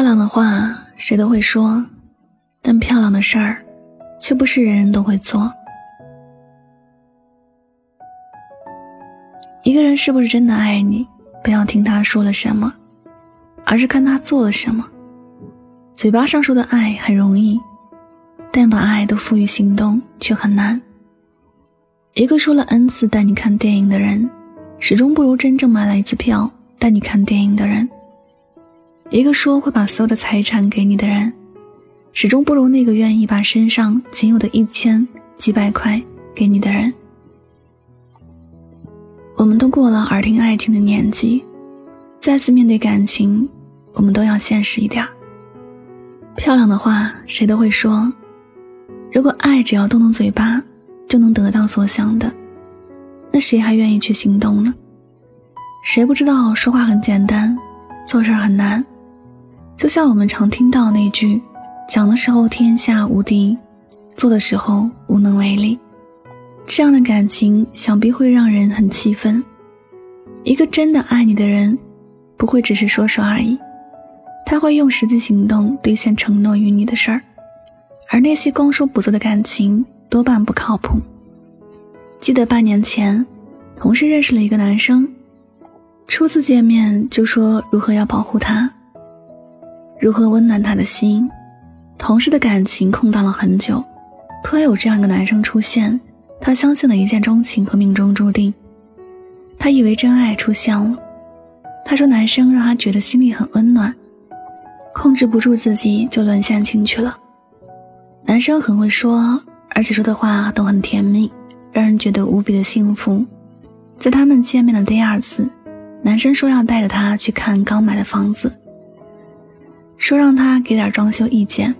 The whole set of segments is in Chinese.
漂亮的话谁都会说，但漂亮的事儿，却不是人人都会做。一个人是不是真的爱你，不要听他说了什么，而是看他做了什么。嘴巴上说的爱很容易，但把爱都付于行动却很难。一个说了 n 次带你看电影的人，始终不如真正买了一次票带你看电影的人。一个说会把所有的财产给你的人，始终不如那个愿意把身上仅有的一千几百块给你的人。我们都过了耳听爱情的年纪，再次面对感情，我们都要现实一点。漂亮的话谁都会说，如果爱只要动动嘴巴就能得到所想的，那谁还愿意去行动呢？谁不知道说话很简单，做事很难？就像我们常听到那句：“讲的时候天下无敌，做的时候无能为力。”这样的感情想必会让人很气愤。一个真的爱你的人，不会只是说说而已，他会用实际行动兑现承诺与你的事儿。而那些光说不做的感情，多半不靠谱。记得半年前，同事认识了一个男生，初次见面就说如何要保护他。如何温暖他的心？同事的感情空荡了很久，突然有这样一个男生出现，他相信了一见钟情和命中注定。他以为真爱出现了。他说男生让他觉得心里很温暖，控制不住自己就沦陷进去了。男生很会说，而且说的话都很甜蜜，让人觉得无比的幸福。在他们见面的第二次，男生说要带着她去看刚买的房子。说让他给点装修意见，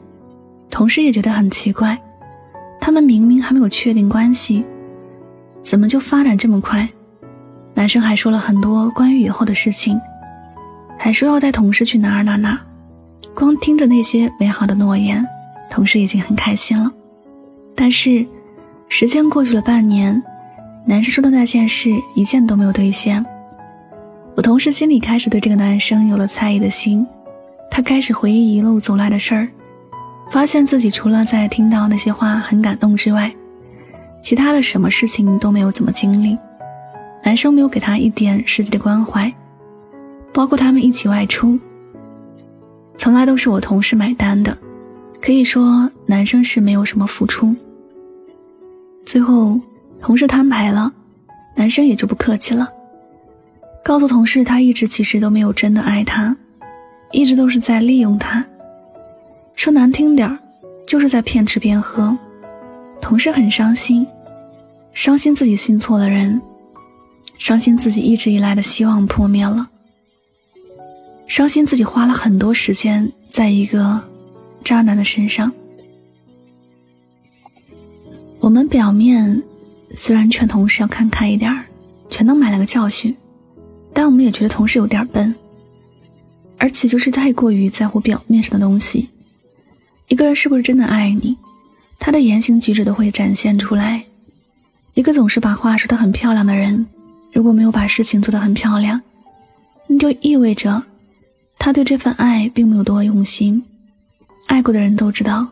同事也觉得很奇怪，他们明明还没有确定关系，怎么就发展这么快？男生还说了很多关于以后的事情，还说要带同事去哪儿哪哪。光听着那些美好的诺言，同事已经很开心了。但是，时间过去了半年，男生说的那件事一件都没有兑现。我同事心里开始对这个男生有了猜疑的心。他开始回忆一路走来的事儿，发现自己除了在听到那些话很感动之外，其他的什么事情都没有怎么经历。男生没有给他一点实际的关怀，包括他们一起外出，从来都是我同事买单的。可以说，男生是没有什么付出。最后，同事摊牌了，男生也就不客气了，告诉同事他一直其实都没有真的爱他。一直都是在利用他，说难听点儿，就是在骗吃骗喝。同事很伤心，伤心自己信错了人，伤心自己一直以来的希望破灭了，伤心自己花了很多时间在一个渣男的身上。我们表面虽然劝同事要看开一点儿，全都买了个教训，但我们也觉得同事有点笨。而且就是太过于在乎表面上的东西，一个人是不是真的爱你，他的言行举止都会展现出来。一个总是把话说得很漂亮的人，如果没有把事情做得很漂亮，那就意味着他对这份爱并没有多用心。爱过的人都知道，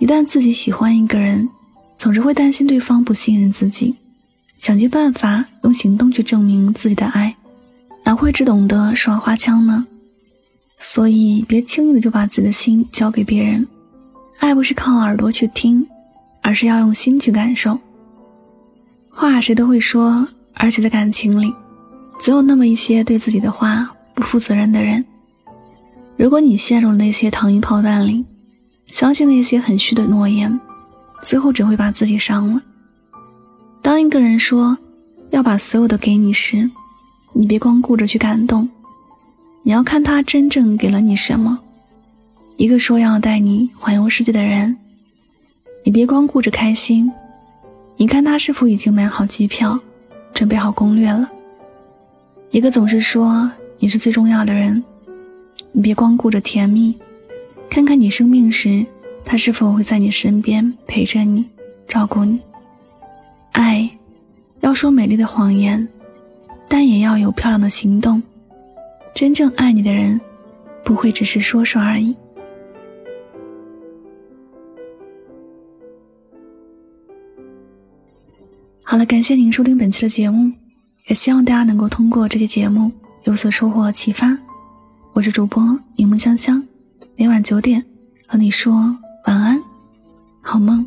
一旦自己喜欢一个人，总是会担心对方不信任自己，想尽办法用行动去证明自己的爱，哪会只懂得耍花枪呢？所以，别轻易的就把自己的心交给别人。爱不是靠耳朵去听，而是要用心去感受。话谁都会说，而且在感情里，总有那么一些对自己的话不负责任的人。如果你陷入了那些糖衣炮弹里，相信那些很虚的诺言，最后只会把自己伤了。当一个人说要把所有的给你时，你别光顾着去感动。你要看他真正给了你什么。一个说要带你环游世界的人，你别光顾着开心，你看他是否已经买好机票，准备好攻略了。一个总是说你是最重要的人，你别光顾着甜蜜，看看你生病时，他是否会在你身边陪着你，照顾你。爱，要说美丽的谎言，但也要有漂亮的行动。真正爱你的人，不会只是说说而已。好了，感谢您收听本期的节目，也希望大家能够通过这期节目有所收获和启发。我是主播柠檬香香，每晚九点和你说晚安，好梦。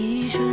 一瞬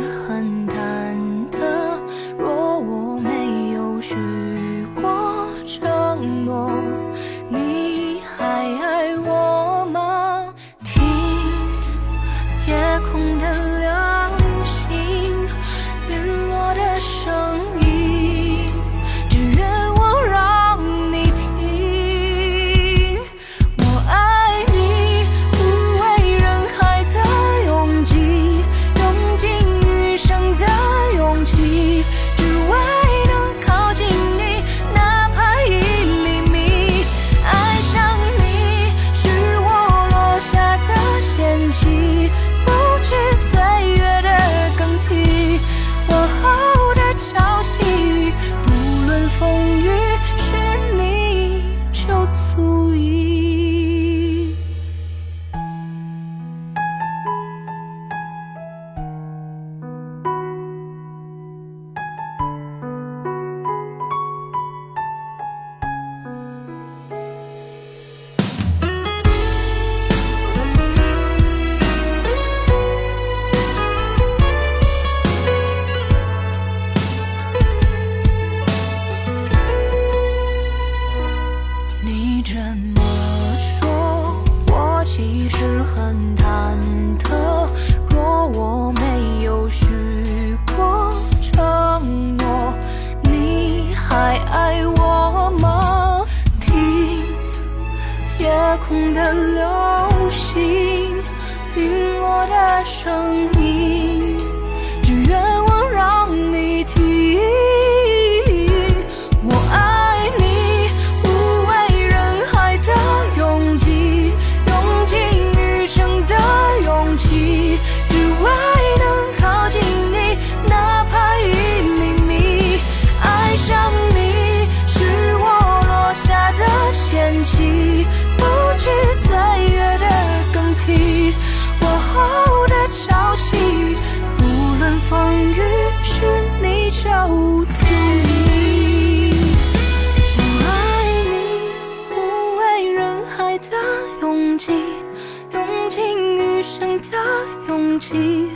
生用尽余生的勇气。